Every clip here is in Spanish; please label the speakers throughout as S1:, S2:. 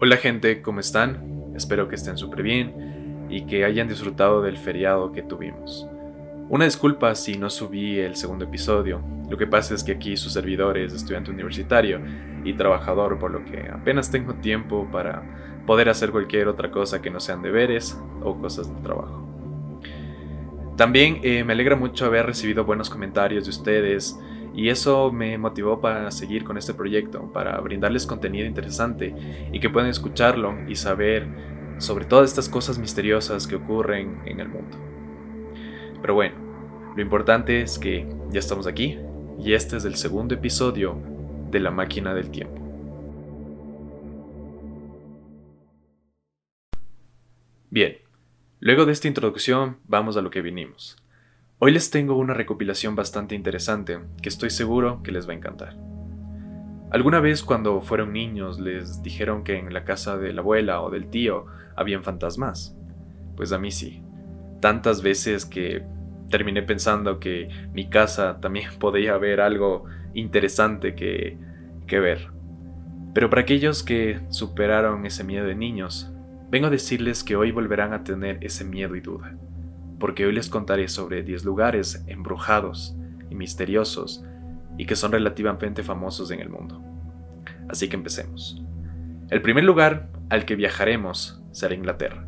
S1: Hola gente, ¿cómo están? Espero que estén súper bien y que hayan disfrutado del feriado que tuvimos. Una disculpa si no subí el segundo episodio, lo que pasa es que aquí su servidor es estudiante universitario y trabajador, por lo que apenas tengo tiempo para poder hacer cualquier otra cosa que no sean deberes o cosas del trabajo. También eh, me alegra mucho haber recibido buenos comentarios de ustedes y eso me motivó para seguir con este proyecto, para brindarles contenido interesante y que puedan escucharlo y saber sobre todas estas cosas misteriosas que ocurren en el mundo. Pero bueno, lo importante es que ya estamos aquí y este es el segundo episodio de La máquina del tiempo. Bien, luego de esta introducción vamos a lo que vinimos. Hoy les tengo una recopilación bastante interesante que estoy seguro que les va a encantar. ¿Alguna vez cuando fueron niños les dijeron que en la casa de la abuela o del tío habían fantasmas? Pues a mí sí. Tantas veces que terminé pensando que mi casa también podía haber algo interesante que, que ver. Pero para aquellos que superaron ese miedo de niños, vengo a decirles que hoy volverán a tener ese miedo y duda porque hoy les contaré sobre 10 lugares embrujados y misteriosos y que son relativamente famosos en el mundo. Así que empecemos. El primer lugar al que viajaremos será Inglaterra.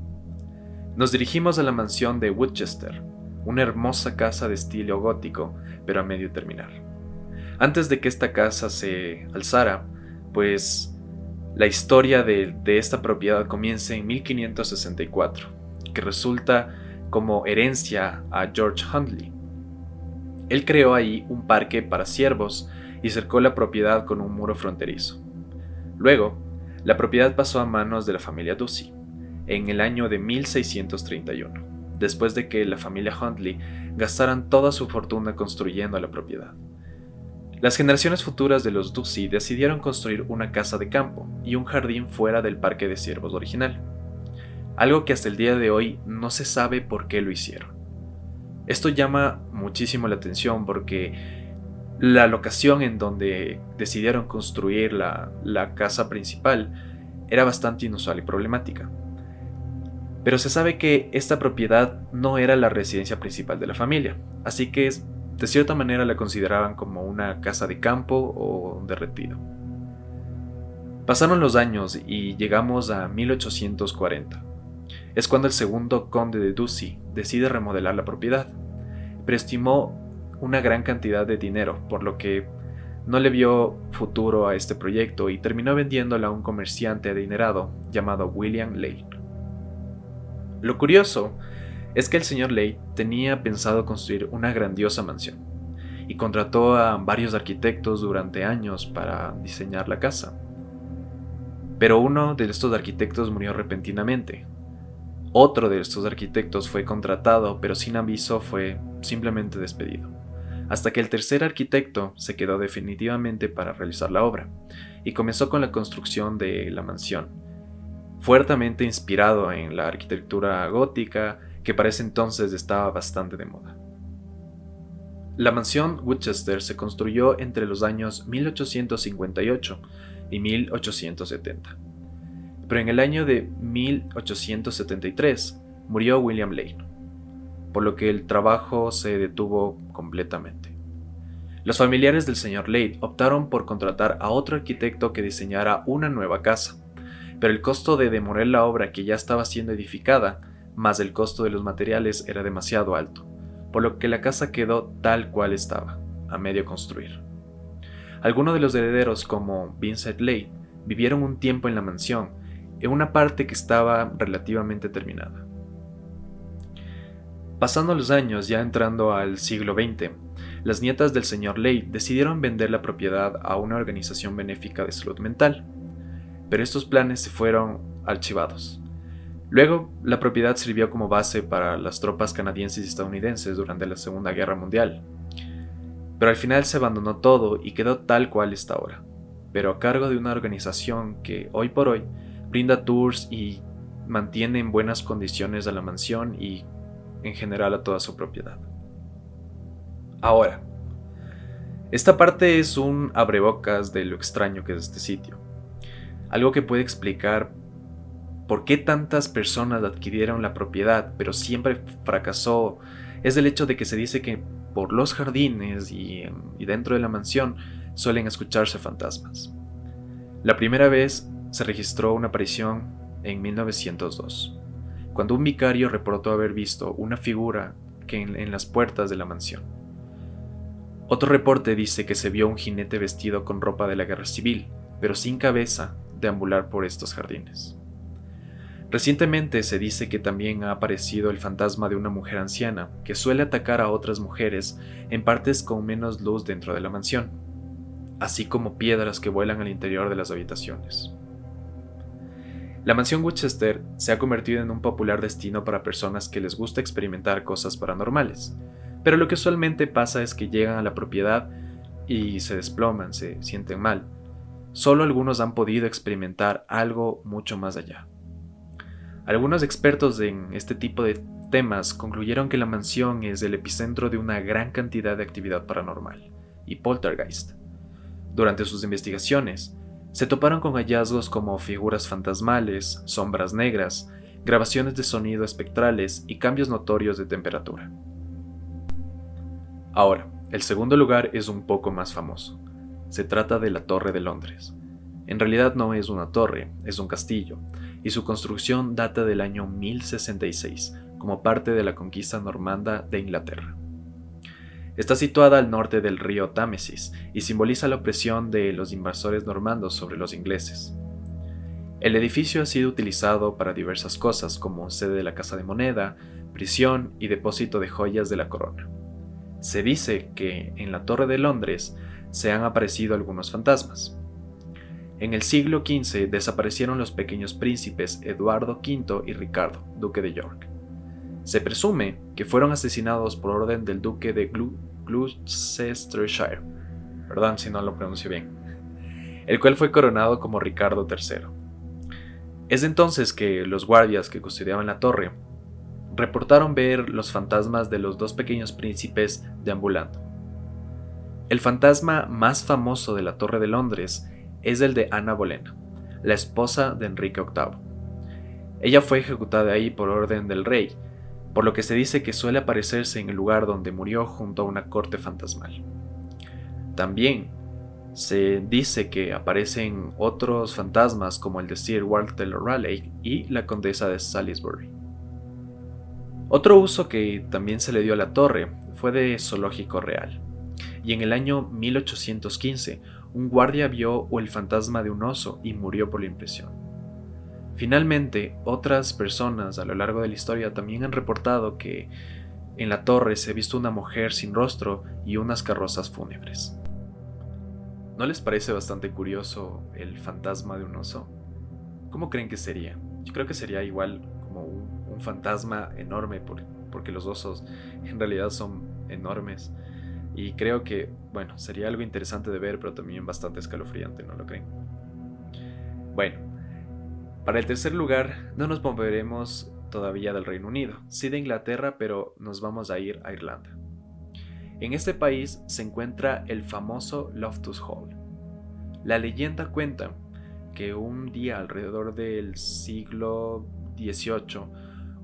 S1: Nos dirigimos a la mansión de Woodchester, una hermosa casa de estilo gótico, pero a medio terminar. Antes de que esta casa se alzara, pues la historia de, de esta propiedad comienza en 1564, que resulta como herencia a George Huntley. Él creó ahí un parque para ciervos y cercó la propiedad con un muro fronterizo. Luego, la propiedad pasó a manos de la familia Ducey en el año de 1631, después de que la familia Huntley gastaran toda su fortuna construyendo la propiedad. Las generaciones futuras de los Ducey decidieron construir una casa de campo y un jardín fuera del parque de ciervos original algo que hasta el día de hoy no se sabe por qué lo hicieron. Esto llama muchísimo la atención porque la locación en donde decidieron construir la, casa principal era bastante inusual y problemática. Pero se sabe que esta propiedad no era la residencia principal de la familia, así que de cierta manera la consideraban como una casa de campo o de retiro. Pasaron los años y llegamos a 1840 es cuando el segundo conde de Ducey decide remodelar la propiedad, pero estimó una gran cantidad de dinero, por lo que no le vio futuro a este proyecto y terminó vendiéndola a un comerciante adinerado llamado William Lane. Lo curioso es que el señor Lane tenía pensado construir una grandiosa mansión y contrató a varios arquitectos durante años para diseñar la casa. Pero uno de estos arquitectos murió repentinamente, otro de estos arquitectos fue contratado, pero sin aviso fue simplemente despedido, hasta que el tercer arquitecto se quedó definitivamente para realizar la obra, y comenzó con la construcción de la mansión, fuertemente inspirado en la arquitectura gótica que para ese entonces estaba bastante de moda. La mansión Woodchester se construyó entre los años 1858 y 1870 pero en el año de 1873 murió William Lane, por lo que el trabajo se detuvo completamente. Los familiares del señor Lane optaron por contratar a otro arquitecto que diseñara una nueva casa, pero el costo de demoler la obra que ya estaba siendo edificada, más el costo de los materiales era demasiado alto, por lo que la casa quedó tal cual estaba, a medio construir. Algunos de los herederos, como Vincent Lane, vivieron un tiempo en la mansión en una parte que estaba relativamente terminada. Pasando los años, ya entrando al siglo XX, las nietas del señor Ley decidieron vender la propiedad a una organización benéfica de salud mental, pero estos planes se fueron archivados. Luego, la propiedad sirvió como base para las tropas canadienses y estadounidenses durante la Segunda Guerra Mundial. Pero al final se abandonó todo y quedó tal cual está ahora, pero a cargo de una organización que, hoy por hoy, brinda tours y mantiene en buenas condiciones a la mansión y en general a toda su propiedad. Ahora, esta parte es un abrebocas de lo extraño que es este sitio, algo que puede explicar por qué tantas personas adquirieron la propiedad, pero siempre fracasó, es el hecho de que se dice que por los jardines y, y dentro de la mansión suelen escucharse fantasmas. La primera vez se registró una aparición en 1902, cuando un vicario reportó haber visto una figura que en, las puertas de la mansión. Otro reporte dice que se vio un jinete vestido con ropa de la guerra civil, pero sin cabeza, deambular por estos jardines. Recientemente se dice que también ha aparecido el fantasma de una mujer anciana que suele atacar a otras mujeres en partes con menos luz dentro de la mansión, así como piedras que vuelan al interior de las habitaciones. La mansión Winchester se ha convertido en un popular destino para personas que les gusta experimentar cosas paranormales, pero lo que usualmente pasa es que llegan a la propiedad y se desploman, se sienten mal. Solo algunos han podido experimentar algo mucho más allá. Algunos expertos en este tipo de temas concluyeron que la mansión es el epicentro de una gran cantidad de actividad paranormal y poltergeist. Durante sus investigaciones, se toparon con hallazgos como figuras fantasmales, sombras negras, grabaciones de sonido espectrales y cambios notorios de temperatura. Ahora, el segundo lugar es un poco más famoso. Se trata de la Torre de Londres. En realidad no es una torre, es un castillo, y su construcción data del año 1066, como parte de la conquista normanda de Inglaterra. Está situada al norte del río Támesis y simboliza la opresión de los invasores normandos sobre los ingleses. El edificio ha sido utilizado para diversas cosas como sede de la Casa de Moneda, prisión y depósito de joyas de la corona. Se dice que en la Torre de Londres se han aparecido algunos fantasmas. En el siglo XV desaparecieron los pequeños príncipes Eduardo V y Ricardo, duque de York. Se presume que fueron asesinados por orden del duque de Gloucestershire, perdón si no lo pronuncio bien, el cual fue coronado como Ricardo III. Es entonces que los guardias que custodiaban la torre reportaron ver los fantasmas de los dos pequeños príncipes deambulando. El fantasma más famoso de la Torre de Londres es el de Ana Bolena, la esposa de Enrique VIII. Ella fue ejecutada ahí por orden del rey, por lo que se dice que suele aparecerse en el lugar donde murió junto a una corte fantasmal. También se dice que aparecen otros fantasmas como el de Sir Walter Raleigh y la condesa de Salisbury. Otro uso que también se le dio a la torre fue de zoológico real, y en el año 1815 un guardia vio el fantasma de un oso y murió por la impresión. Finalmente, otras personas a lo largo de la historia también han reportado que en la torre se ha visto una mujer sin rostro y unas carrozas fúnebres. ¿No les parece bastante curioso el fantasma de un oso? ¿Cómo creen que sería? Yo creo que sería igual como un, fantasma enorme porque los osos en realidad son enormes. Y creo que, bueno, sería algo interesante de ver, pero también bastante escalofriante, ¿no lo creen? Bueno, para el tercer lugar, no nos moveremos todavía del Reino Unido, sí de Inglaterra, pero nos vamos a ir a Irlanda. En este país se encuentra el famoso Loftus Hall. La leyenda cuenta que un día alrededor del siglo XVIII,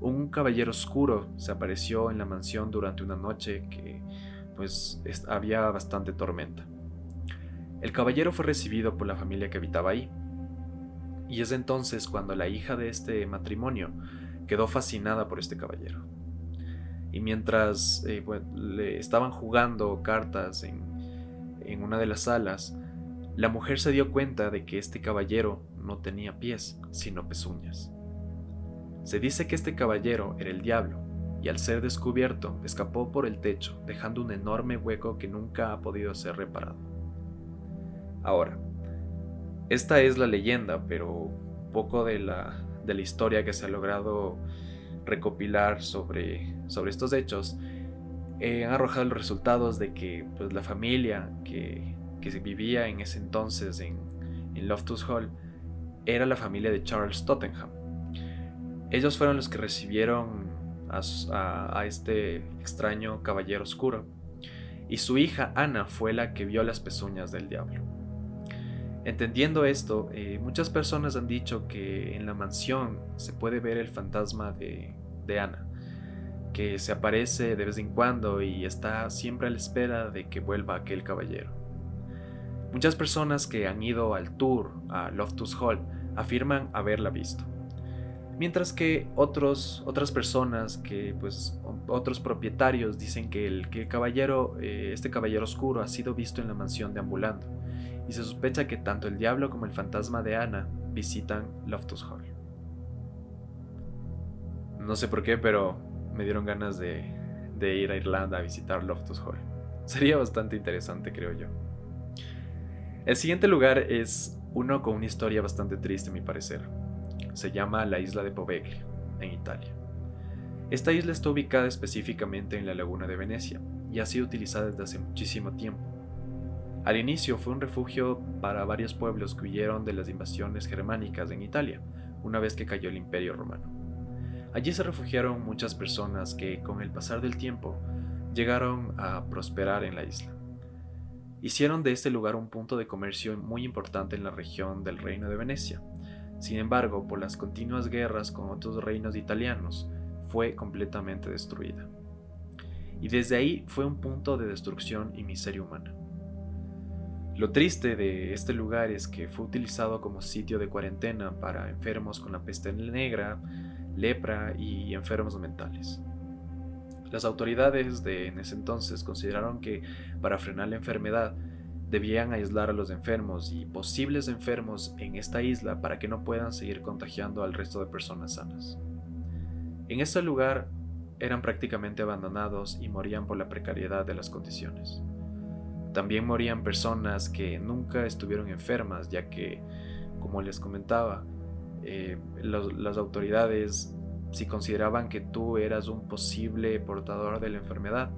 S1: un caballero oscuro se apareció en la mansión durante una noche que pues había bastante tormenta. El caballero fue recibido por la familia que habitaba ahí, y es entonces cuando la hija de este matrimonio quedó fascinada por este caballero. Y mientras eh, le estaban jugando cartas en, en una de las salas, la mujer se dio cuenta de que este caballero no tenía pies, sino pezuñas. Se dice que este caballero era el diablo, y al ser descubierto escapó por el techo, dejando un enorme hueco que nunca ha podido ser reparado. Ahora, esta es la leyenda, pero poco de la, de la historia que se ha logrado recopilar sobre, sobre estos hechos eh, han arrojado los resultados de que pues, la familia que, que vivía en ese entonces en, en Loftus Hall era la familia de Charles Tottenham. Ellos fueron los que recibieron a, a, este extraño caballero oscuro y su hija Ana fue la que vio las pezuñas del diablo. Entendiendo esto, eh, muchas personas han dicho que en la mansión se puede ver el fantasma de, de Ana, que se aparece de vez en cuando y está siempre a la espera de que vuelva aquel caballero. Muchas personas que han ido al tour a Loftus Hall afirman haberla visto. Mientras que otros, otras personas, que pues otros propietarios dicen que el, que caballero, eh, este caballero oscuro ha sido visto en la mansión deambulando, y se sospecha que tanto el diablo como el fantasma de Ana visitan Loftus Hall. No sé por qué, pero me dieron ganas de, ir a Irlanda a visitar Loftus Hall. Sería bastante interesante, creo yo. El siguiente lugar es uno con una historia bastante triste, a mi parecer. Se llama la isla de Poveglia, en Italia. Esta isla está ubicada específicamente en la laguna de Venecia y ha sido utilizada desde hace muchísimo tiempo. Al inicio fue un refugio para varios pueblos que huyeron de las invasiones germánicas en Italia, una vez que cayó el Imperio Romano. Allí se refugiaron muchas personas que, con el pasar del tiempo, llegaron a prosperar en la isla. Hicieron de este lugar un punto de comercio muy importante en la región del Reino de Venecia. Sin embargo, por las continuas guerras con otros reinos italianos, fue completamente destruida. Y desde ahí fue un punto de destrucción y miseria humana. Lo triste de este lugar es que fue utilizado como sitio de cuarentena para enfermos con la peste negra, lepra y enfermos mentales. Las autoridades de en ese entonces consideraron que para frenar la enfermedad debían aislar a los enfermos y posibles enfermos en esta isla para que no puedan seguir contagiando al resto de personas sanas. En este lugar eran prácticamente abandonados y morían por la precariedad de las condiciones. También morían personas que nunca estuvieron enfermas, ya que, como les comentaba, eh, las autoridades si consideraban que tú eras un posible portador de la enfermedad,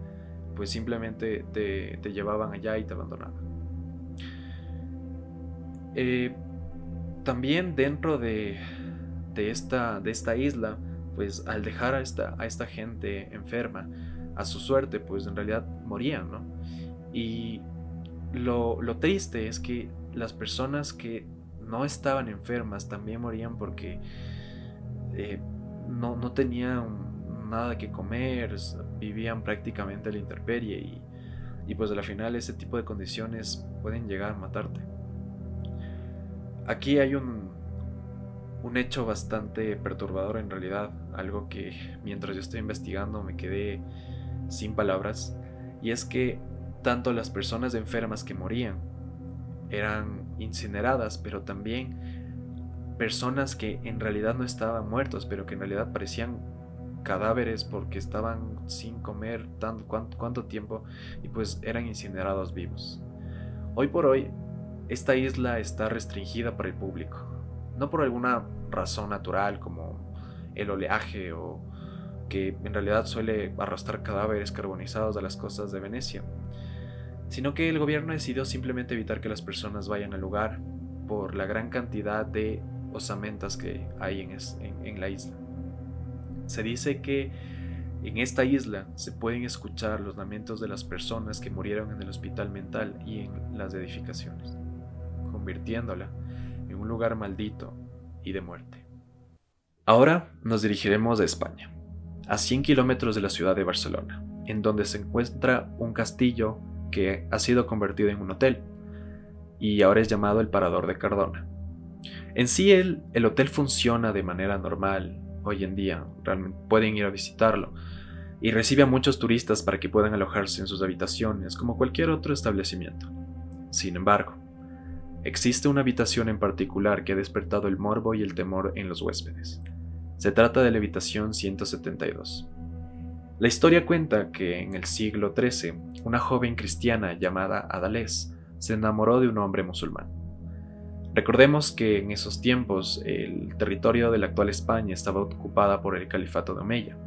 S1: pues simplemente te, llevaban allá y te abandonaban. Eh, también dentro de, esta, de esta isla, pues al dejar a esta, a esta gente enferma a su suerte, pues en realidad morían, ¿no? Y lo, triste es que las personas que no estaban enfermas también morían porque eh, no, no tenían nada que comer, vivían prácticamente a la intemperie y, y pues al final ese tipo de condiciones pueden llegar a matarte. Aquí hay un, un hecho bastante perturbador en realidad, algo que mientras yo estoy investigando me quedé sin palabras, y es que tanto las personas enfermas que morían. Eran incineradas, pero también personas que en realidad no estaban muertos, pero que en realidad parecían cadáveres porque estaban sin comer tanto, cuánto, tiempo y pues eran incinerados vivos. Hoy por hoy, esta isla está restringida para el público, no por alguna razón natural como el oleaje o que en realidad suele arrastrar cadáveres carbonizados a las costas de Venecia, sino que el gobierno decidió simplemente evitar que las personas vayan al lugar por la gran cantidad de osamentas que hay en, en, la isla. Se dice que en esta isla se pueden escuchar los lamentos de las personas que murieron en el hospital mental y en las edificaciones, convirtiéndola en un lugar maldito y de muerte. Ahora nos dirigiremos a España, a 100 kilómetros de la ciudad de Barcelona, en donde se encuentra un castillo que ha sido convertido en un hotel y ahora es llamado el Parador de Cardona. En sí el, el hotel funciona de manera normal hoy en día, realmente pueden ir a visitarlo y recibe a muchos turistas para que puedan alojarse en sus habitaciones como cualquier otro establecimiento. Sin embargo, existe una habitación en particular que ha despertado el morbo y el temor en los huéspedes. Se trata de la habitación 172. La historia cuenta que en el siglo XIII una joven cristiana llamada Adalés se enamoró de un hombre musulmán. Recordemos que en esos tiempos el territorio de la actual España estaba ocupada por el califato de Omeya.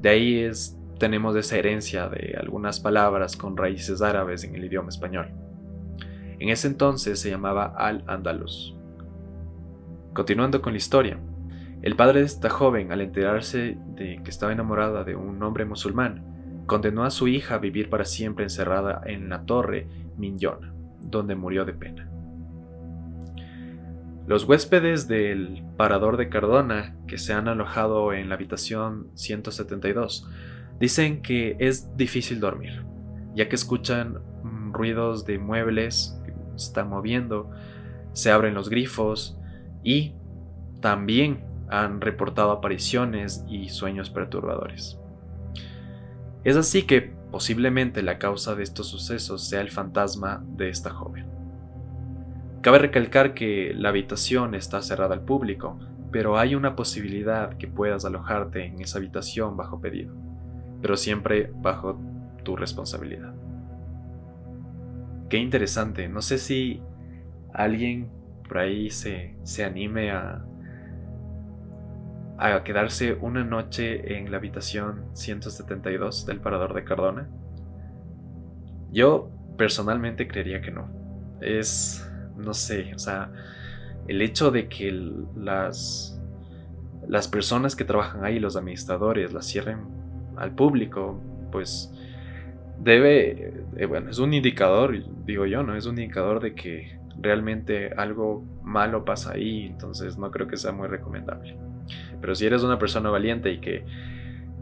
S1: De ahí es, tenemos esa herencia de algunas palabras con raíces árabes en el idioma español. En ese entonces se llamaba Al-Andalus. Continuando con la historia, el padre de esta joven, al enterarse de que estaba enamorada de un hombre musulmán, condenó a su hija a vivir para siempre encerrada en la torre Minyona, donde murió de pena. Los huéspedes del Parador de Cardona, que se han alojado en la habitación 172, dicen que es difícil dormir, ya que escuchan ruidos de muebles que están moviendo, se abren los grifos y también han reportado apariciones y sueños perturbadores. Es así que posiblemente la causa de estos sucesos sea el fantasma de esta joven. Cabe recalcar que la habitación está cerrada al público, pero hay una posibilidad que puedas alojarte en esa habitación bajo pedido, pero siempre bajo tu responsabilidad. Qué interesante, no sé si alguien por ahí se, se anime a, a quedarse una noche en la habitación 172 del Parador de Cardona. Yo personalmente creería que no. Es no sé, o sea, el hecho de que las, las personas que trabajan ahí, los administradores, las cierren al público, pues debe, eh, bueno, es un indicador, digo yo, ¿no? Es un indicador de que realmente algo malo pasa ahí, entonces no creo que sea muy recomendable. Pero si eres una persona valiente y que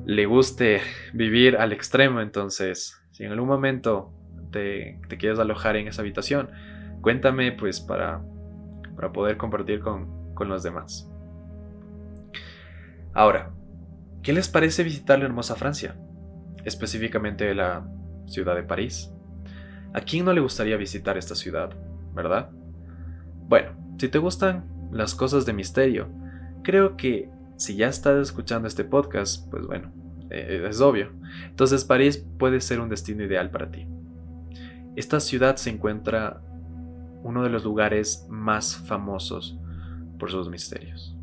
S1: le guste vivir al extremo, entonces, si en algún momento te, te quieres alojar en esa habitación, cuéntame pues para, para poder compartir con, con los demás. Ahora, ¿qué les parece visitar la hermosa Francia? Específicamente la ciudad de París. ¿A quién no le gustaría visitar esta ciudad, verdad? Bueno, si te gustan las cosas de misterio, creo que si ya estás escuchando este podcast, pues bueno, eh, es obvio. Entonces París puede ser un destino ideal para ti. Esta ciudad se encuentra uno de los lugares más famosos por sus misterios.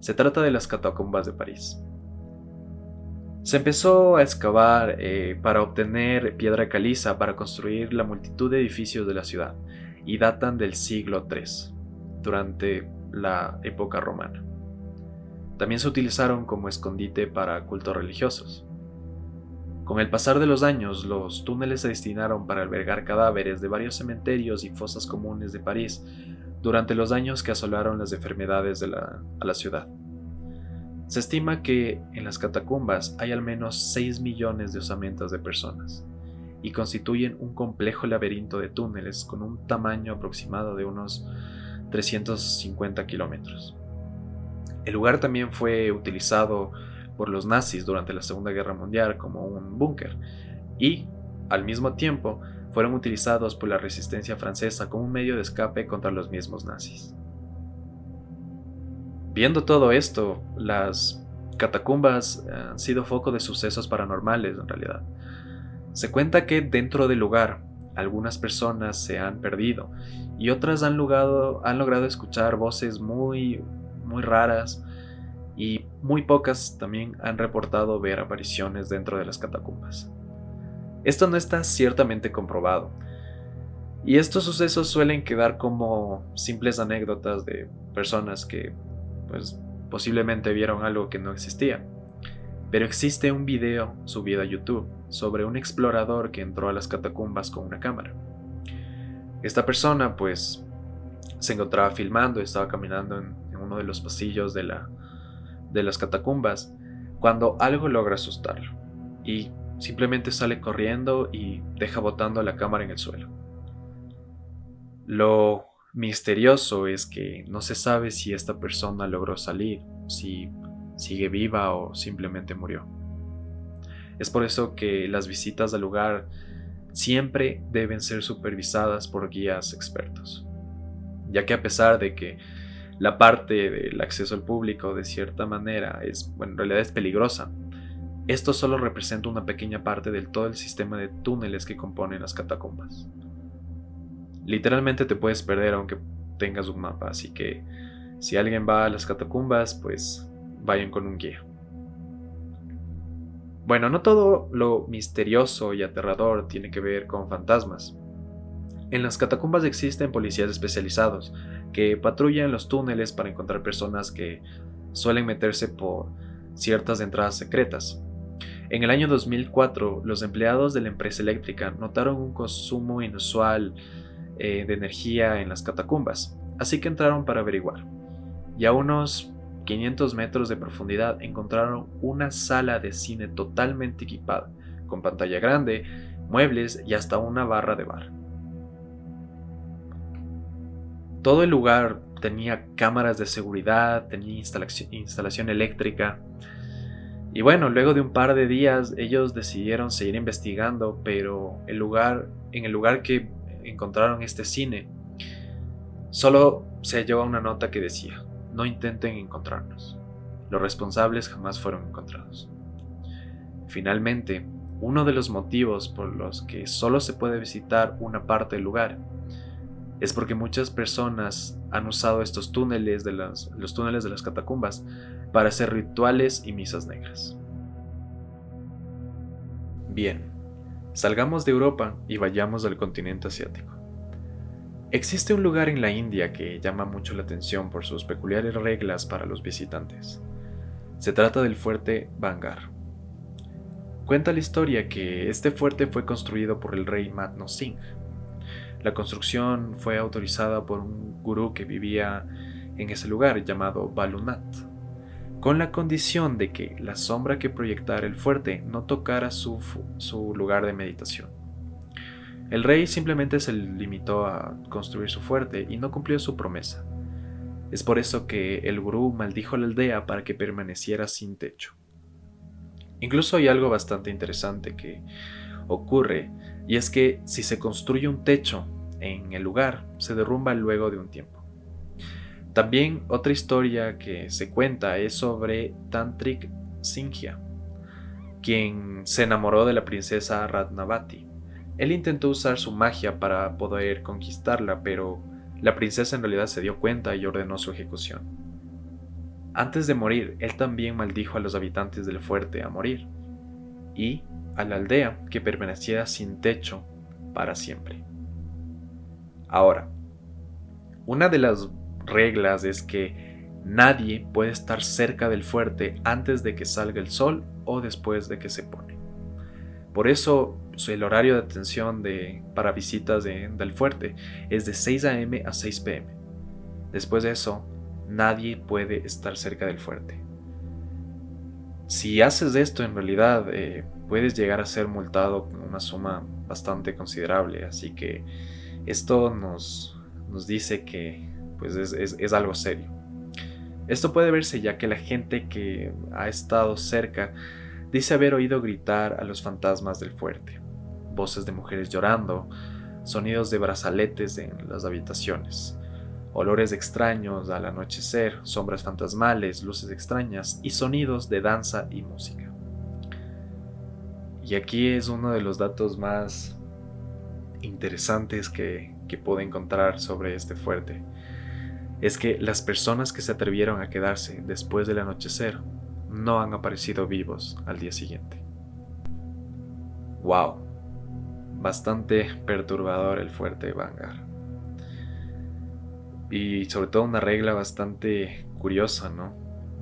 S1: Se trata de las catacumbas de París. Se empezó a excavar eh, para obtener piedra caliza para construir la multitud de edificios de la ciudad y datan del siglo III, durante la época romana. También se utilizaron como escondite para cultos religiosos. Con el pasar de los años, los túneles se destinaron para albergar cadáveres de varios cementerios y fosas comunes de París durante los años que asolaron las enfermedades de la, a la ciudad. Se estima que en las catacumbas hay al menos 6 millones de osamentas de personas y constituyen un complejo laberinto de túneles con un tamaño aproximado de unos 350 kilómetros. El lugar también fue utilizado por los nazis durante la Segunda Guerra Mundial como un búnker y, al mismo tiempo, fueron utilizados por la resistencia francesa como un medio de escape contra los mismos nazis. Viendo todo esto, las catacumbas han sido foco de sucesos paranormales en realidad. Se cuenta que dentro del lugar algunas personas se han perdido y otras han logrado, han logrado escuchar voces muy, muy raras y muy pocas también han reportado ver apariciones dentro de las catacumbas. Esto no está ciertamente comprobado, y estos sucesos suelen quedar como simples anécdotas de personas que, pues, posiblemente vieron algo que no existía. Pero existe un video subido a YouTube sobre un explorador que entró a las catacumbas con una cámara. Esta persona, pues, se encontraba filmando, estaba caminando en, uno de los pasillos de la, de las catacumbas cuando algo logra asustarlo y simplemente sale corriendo y deja botando la cámara en el suelo. Lo misterioso es que no se sabe si esta persona logró salir, si sigue viva o simplemente murió. Es por eso que las visitas al lugar siempre deben ser supervisadas por guías expertos, ya que a pesar de que la parte del acceso al público de cierta manera es, en realidad es peligrosa. Esto solo representa una pequeña parte del todo el sistema de túneles que componen las catacumbas. Literalmente te puedes perder aunque tengas un mapa, así que si alguien va a las catacumbas, pues vayan con un guía. Bueno, no todo lo misterioso y aterrador tiene que ver con fantasmas. En las catacumbas existen policías especializados que patrullan los túneles para encontrar personas que suelen meterse por ciertas entradas secretas. En el año 2004, los empleados de la empresa eléctrica notaron un consumo inusual eh, de energía en las catacumbas así que entraron para averiguar. Y a unos 500 metros de profundidad encontraron una sala de cine totalmente equipada, con pantalla grande, muebles y hasta una barra de bar. Todo el lugar tenía cámaras de seguridad, tenía instalación, eléctrica. Y bueno, luego de un par de días ellos decidieron seguir investigando, pero el lugar, en el lugar que encontraron este cine, solo se halló una nota que decía, no intenten encontrarnos. Los responsables jamás fueron encontrados. Finalmente, uno de los motivos por los que solo se puede visitar una parte del lugar es porque muchas personas han usado estos túneles de las, los túneles de las catacumbas para hacer rituales y misas negras. Bien, salgamos de Europa y vayamos al continente asiático. Existe un lugar en la India que llama mucho la atención por sus peculiares reglas para los visitantes. Se trata del fuerte Bangar. Cuenta la historia que este fuerte fue construido por el rey Matno Singh. La construcción fue autorizada por un gurú que vivía en ese lugar llamado Balunat, con la condición de que la sombra que proyectara el fuerte no tocara su, lugar de meditación. El rey simplemente se limitó a construir su fuerte y no cumplió su promesa. Es por eso que el gurú maldijo a la aldea para que permaneciera sin techo. Incluso hay algo bastante interesante que ocurre, y es que si se construye un techo en el lugar, se derrumba luego de un tiempo. También otra historia que se cuenta es sobre Tantrik Singha, quien se enamoró de la princesa Ratnavati él intentó usar su magia para poder conquistarla, pero la princesa en realidad se dio cuenta y ordenó su ejecución. Antes de morir, él también maldijo a los habitantes del fuerte a morir, y a la aldea que permanecía sin techo para siempre. Ahora, una de las reglas es que nadie puede estar cerca del fuerte antes de que salga el sol o después de que se pone. Por eso el horario de atención para visitas del fuerte es de 6 a.m. a 6 p.m. Después de eso, nadie puede estar cerca del fuerte. Si haces esto, en realidad eh, puedes llegar a ser multado con una suma bastante considerable. Así que esto nos, nos dice que pues es, es algo serio. Esto puede verse ya que la gente que ha estado cerca dice haber oído gritar a los fantasmas del fuerte voces de mujeres llorando, sonidos de brazaletes en las habitaciones, olores extraños al anochecer, sombras fantasmales, luces extrañas y sonidos de danza y música. Y aquí es uno de los datos más interesantes que, que pude encontrar sobre este fuerte. Es que las personas que se atrevieron a quedarse después del anochecer no han aparecido vivos al día siguiente. ¡Wow! bastante perturbador el fuerte Vanguard. Y sobre todo una regla bastante curiosa, ¿no?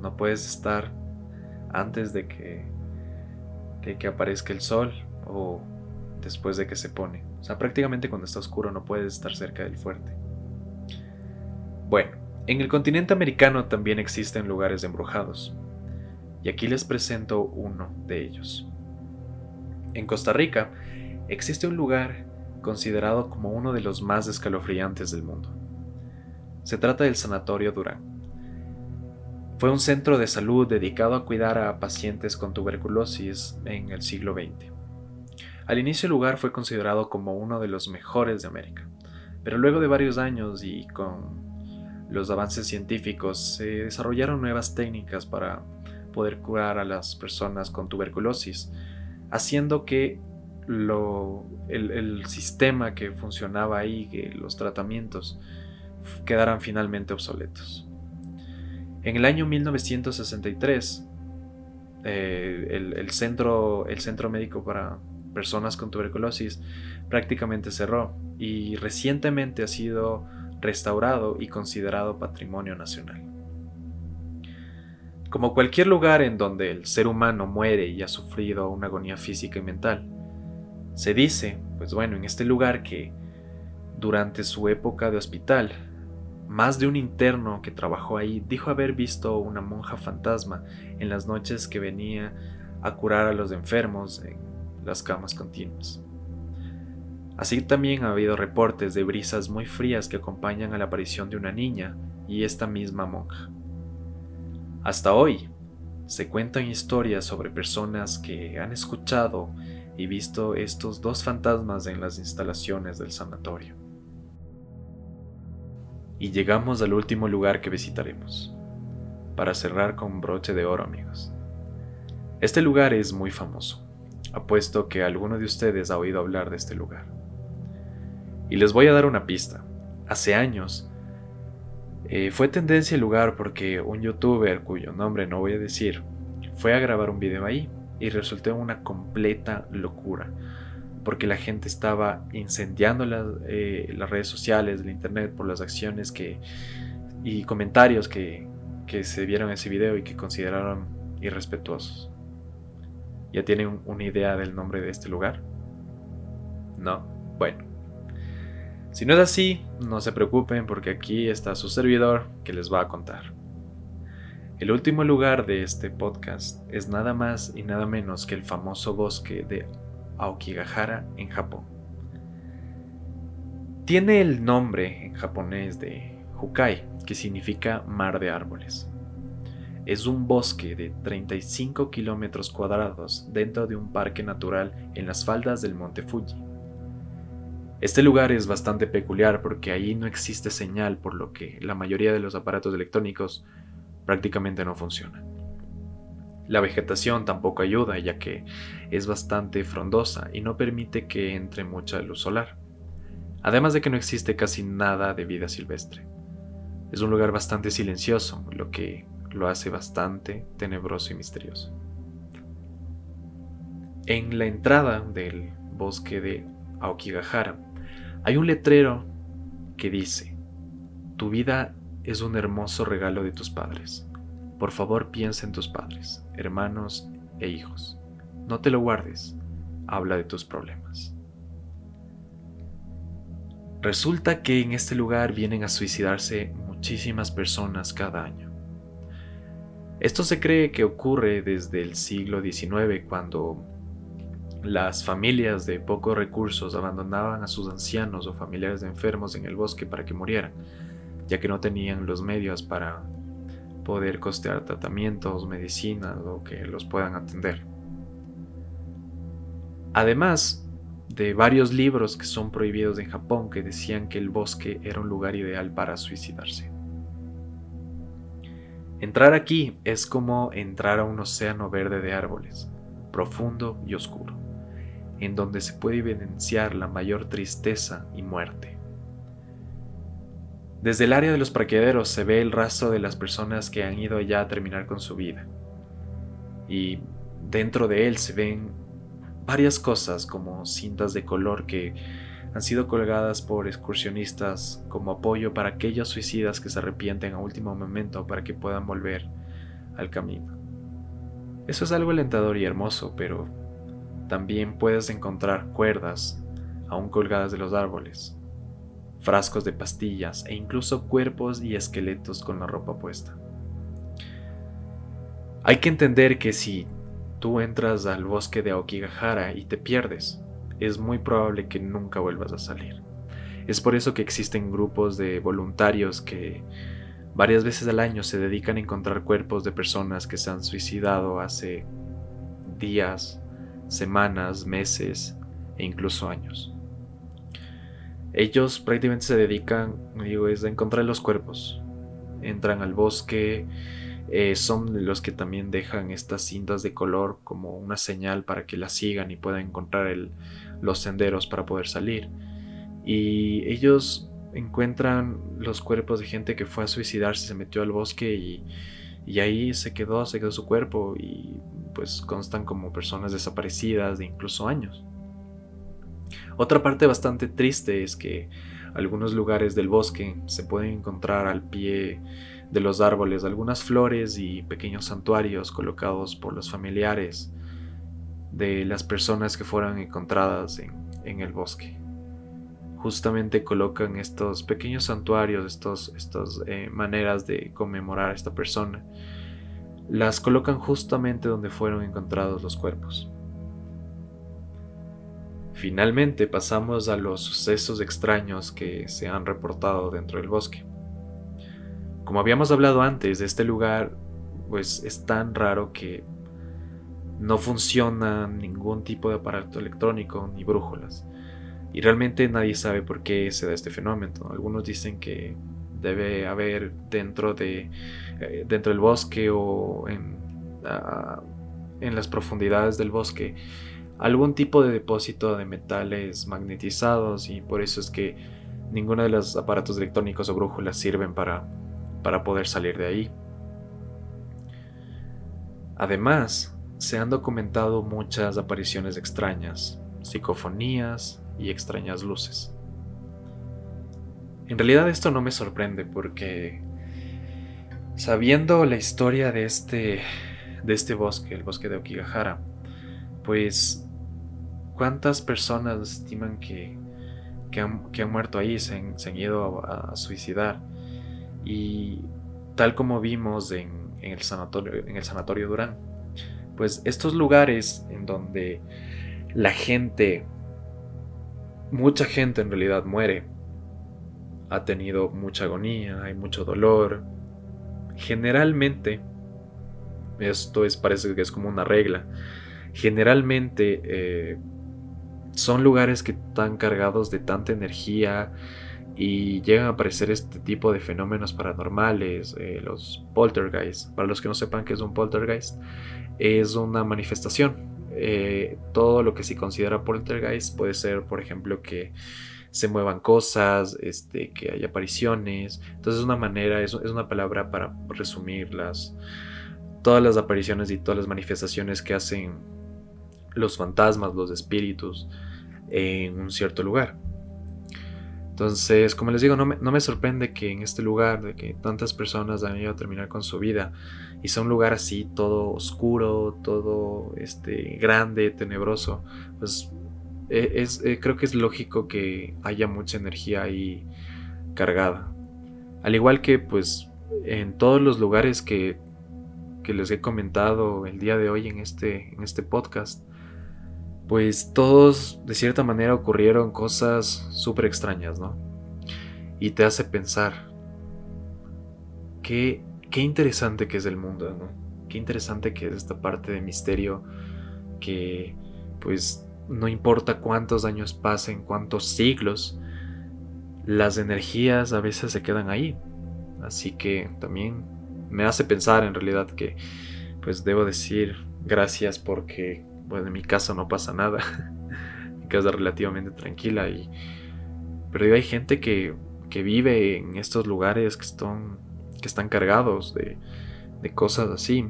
S1: No puedes estar antes de que, que aparezca el sol o después de que se pone. O sea, prácticamente cuando está oscuro no puedes estar cerca del fuerte. Bueno, en el continente americano también existen lugares embrujados. Y aquí les presento uno de ellos. En Costa Rica existe un lugar considerado como uno de los más escalofriantes del mundo. Se trata del Sanatorio Durán. Fue un centro de salud dedicado a cuidar a pacientes con tuberculosis en el siglo XX. Al inicio el lugar fue considerado como uno de los mejores de América, pero luego de varios años y con los avances científicos se desarrollaron nuevas técnicas para poder curar a las personas con tuberculosis, haciendo que el, sistema que funcionaba ahí, los tratamientos, quedaran finalmente obsoletos. En el año 1963, eh, el, centro, el centro médico para personas con tuberculosis prácticamente cerró y recientemente ha sido restaurado y considerado patrimonio nacional. Como cualquier lugar en donde el ser humano muere y ha sufrido una agonía física y mental, se dice, pues bueno, en este lugar que durante su época de hospital, más de un interno que trabajó ahí dijo haber visto una monja fantasma en las noches que venía a curar a los enfermos en las camas continuas. Así también ha habido reportes de brisas muy frías que acompañan a la aparición de una niña y esta misma monja. Hasta hoy, se cuentan historias sobre personas que han escuchado y visto estos dos fantasmas en las instalaciones del sanatorio. Y llegamos al último lugar que visitaremos, para cerrar con broche de oro amigos. Este lugar es muy famoso, apuesto que alguno de ustedes ha oído hablar de este lugar. Y les voy a dar una pista. Hace años eh, fue tendencia el lugar porque un youtuber cuyo nombre no voy a decir fue a grabar un video ahí y resultó una completa locura porque la gente estaba incendiando eh, las redes sociales, el internet por las acciones que y comentarios que, que se vieron en ese video y que consideraron irrespetuosos. ¿Ya tienen una idea del nombre de este lugar? ¿No? Bueno. Si no es así, no se preocupen porque aquí está su servidor que les va a contar. El último lugar de este podcast es nada más y nada menos que el famoso bosque de Aokigahara en Japón. Tiene el nombre en japonés de Hukai, que significa mar de árboles. Es un bosque de 35 kilómetros cuadrados dentro de un parque natural en las faldas del monte Fuji. Este lugar es bastante peculiar porque ahí no existe señal, por lo que la mayoría de los aparatos electrónicos prácticamente no funciona. La vegetación tampoco ayuda ya que es bastante frondosa y no permite que entre mucha luz solar, además de que no existe casi nada de vida silvestre. Es un lugar bastante silencioso, lo que lo hace bastante tenebroso y misterioso. En la entrada del bosque de Aokigahara hay un letrero que dice, tu vida es un hermoso regalo de tus padres. Por favor piensa en tus padres, hermanos e hijos. No te lo guardes, habla de tus problemas. Resulta que en este lugar vienen a suicidarse muchísimas personas cada año. Esto se cree que ocurre desde el siglo XIX cuando las familias de pocos recursos abandonaban a sus ancianos o familiares de enfermos en el bosque para que murieran ya que no tenían los medios para poder costear tratamientos, medicinas o que los puedan atender. Además de varios libros que son prohibidos en Japón que decían que el bosque era un lugar ideal para suicidarse. Entrar aquí es como entrar a un océano verde de árboles, profundo y oscuro, en donde se puede evidenciar la mayor tristeza y muerte. Desde el área de los parqueaderos se ve el rastro de las personas que han ido allá a terminar con su vida. Y dentro de él se ven varias cosas como cintas de color que han sido colgadas por excursionistas como apoyo para aquellos suicidas que se arrepienten a último momento para que puedan volver al camino. Eso es algo alentador y hermoso, pero también puedes encontrar cuerdas aún colgadas de los árboles, frascos de pastillas e incluso cuerpos y esqueletos con la ropa puesta. Hay que entender que si tú entras al bosque de Aokigahara y te pierdes, es muy probable que nunca vuelvas a salir. Es por eso que existen grupos de voluntarios que varias veces al año se dedican a encontrar cuerpos de personas que se han suicidado hace días, semanas, meses e incluso años. Ellos prácticamente se dedican, digo, es a encontrar los cuerpos. Entran al bosque, eh, son los que también dejan estas cintas de color como una señal para que las sigan y puedan encontrar los senderos para poder salir. Y ellos encuentran los cuerpos de gente que fue a suicidarse, se metió al bosque y, y ahí se quedó, se quedó su cuerpo y pues constan como personas desaparecidas de incluso años. Otra parte bastante triste es que algunos lugares del bosque se pueden encontrar al pie de los árboles algunas flores y pequeños santuarios colocados por los familiares de las personas que fueron encontradas en, el bosque. justamente colocan estos pequeños santuarios, estas estos, eh, maneras de conmemorar a esta persona, las colocan justamente donde fueron encontrados los cuerpos. Finalmente pasamos a los sucesos extraños que se han reportado dentro del bosque. Como habíamos hablado antes, este lugar pues es tan raro que no funciona ningún tipo de aparato electrónico ni brújulas. Y realmente nadie sabe por qué se da este fenómeno. Algunos dicen que debe haber dentro, de, eh, dentro del bosque o en, ah, en las profundidades del bosque algún tipo de depósito de metales magnetizados y por eso es que ninguno de los aparatos electrónicos o brújulas sirven para, para poder salir de ahí. Además, se han documentado muchas apariciones extrañas, psicofonías y extrañas luces. En realidad esto no me sorprende porque sabiendo la historia de este de este bosque, el bosque de Okigahara, pues cuántas personas estiman que, que, han, muerto ahí, se han, ido a, suicidar. Y tal como vimos en, el sanatorio, en el sanatorio Durán, pues estos lugares en donde la gente, mucha gente en realidad muere, ha tenido mucha agonía, hay mucho dolor. Generalmente, esto es, parece que es como una regla, generalmente eh, son lugares que están cargados de tanta energía y llegan a aparecer este tipo de fenómenos paranormales, eh, los poltergeist. Para los que no sepan qué es un poltergeist, es una manifestación. Eh, todo lo que se considera poltergeist puede ser, por ejemplo, que se muevan cosas, este, que haya apariciones. Entonces es una manera, es, es una palabra para resumir las, todas las apariciones y todas las manifestaciones que hacen los fantasmas, los espíritus en un cierto lugar. Entonces, como les digo, no me, sorprende que en este lugar, de que tantas personas han ido a terminar con su vida, y sea un lugar así, todo oscuro, todo este, grande, tenebroso, pues e, es, eh, creo que es lógico que haya mucha energía ahí cargada. Al igual que, pues, en todos los lugares que, que les he comentado el día de hoy en este, en este podcast, pues todos de cierta manera ocurrieron cosas súper extrañas, ¿no? Y te hace pensar, qué, qué interesante que es el mundo, ¿no? Qué interesante que es esta parte de misterio que pues no importa cuántos años pasen, cuántos siglos, las energías a veces se quedan ahí. Así que también me hace pensar en realidad que pues debo decir gracias porque bueno, en mi casa no pasa nada. mi casa es relativamente tranquila y... Pero hay gente que, que vive en estos lugares que están, que están cargados de, de cosas así.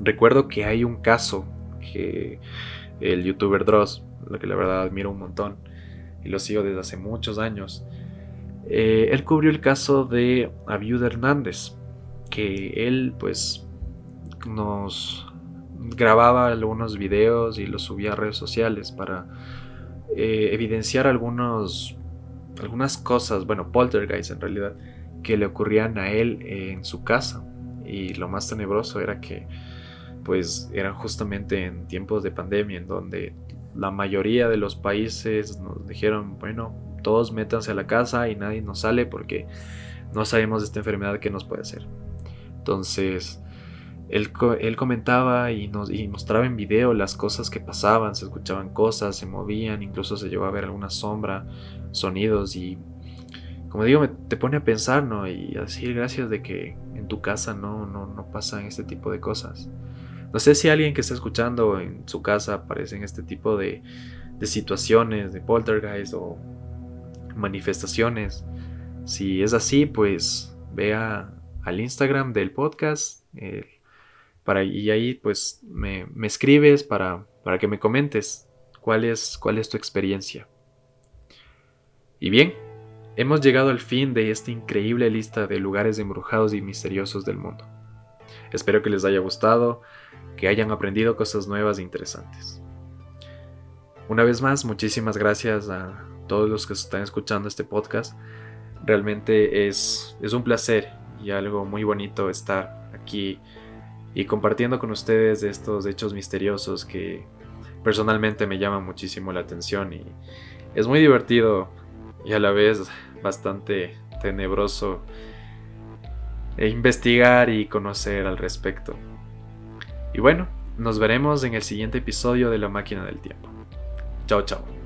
S1: Recuerdo que hay un caso que el youtuber Dross, lo que la verdad admiro un montón y lo sigo desde hace muchos años, eh, él cubrió el caso de Abiud Hernández, que él pues nos grababa algunos videos y los subía a redes sociales para eh, evidenciar algunos, algunas cosas, bueno, poltergeist en realidad, que le ocurrían a él en su casa. Y lo más tenebroso era que, pues, eran justamente en tiempos de pandemia, en donde la mayoría de los países nos dijeron, bueno, todos métanse a la casa y nadie nos sale porque no sabemos de esta enfermedad que nos puede hacer. Entonces, él, comentaba y, nos, mostraba en video las cosas que pasaban, se escuchaban cosas, se movían, incluso se llegó a ver alguna sombra, sonidos y como digo, me, te pone a pensar, ¿no? Y a decir gracias de que en tu casa no, no, no pasan este tipo de cosas. No sé si alguien que está escuchando en su casa aparece en este tipo de, de situaciones, de poltergeist o manifestaciones. Si es así, pues vea al Instagram del podcast, y ahí pues me, escribes para, para, que me comentes cuál es, cuál es tu experiencia. Y bien, hemos llegado al fin de esta increíble lista de lugares embrujados y misteriosos del mundo. Espero que les haya gustado, que hayan aprendido cosas nuevas e interesantes. Una vez más, muchísimas gracias a todos los que están escuchando este podcast. Realmente es, es un placer y algo muy bonito estar aquí y compartiendo con ustedes estos hechos misteriosos que personalmente me llaman muchísimo la atención y es muy divertido y a la vez bastante tenebroso e investigar y conocer al respecto. Y bueno, nos veremos en el siguiente episodio de La Máquina del Tiempo. Chao, chao.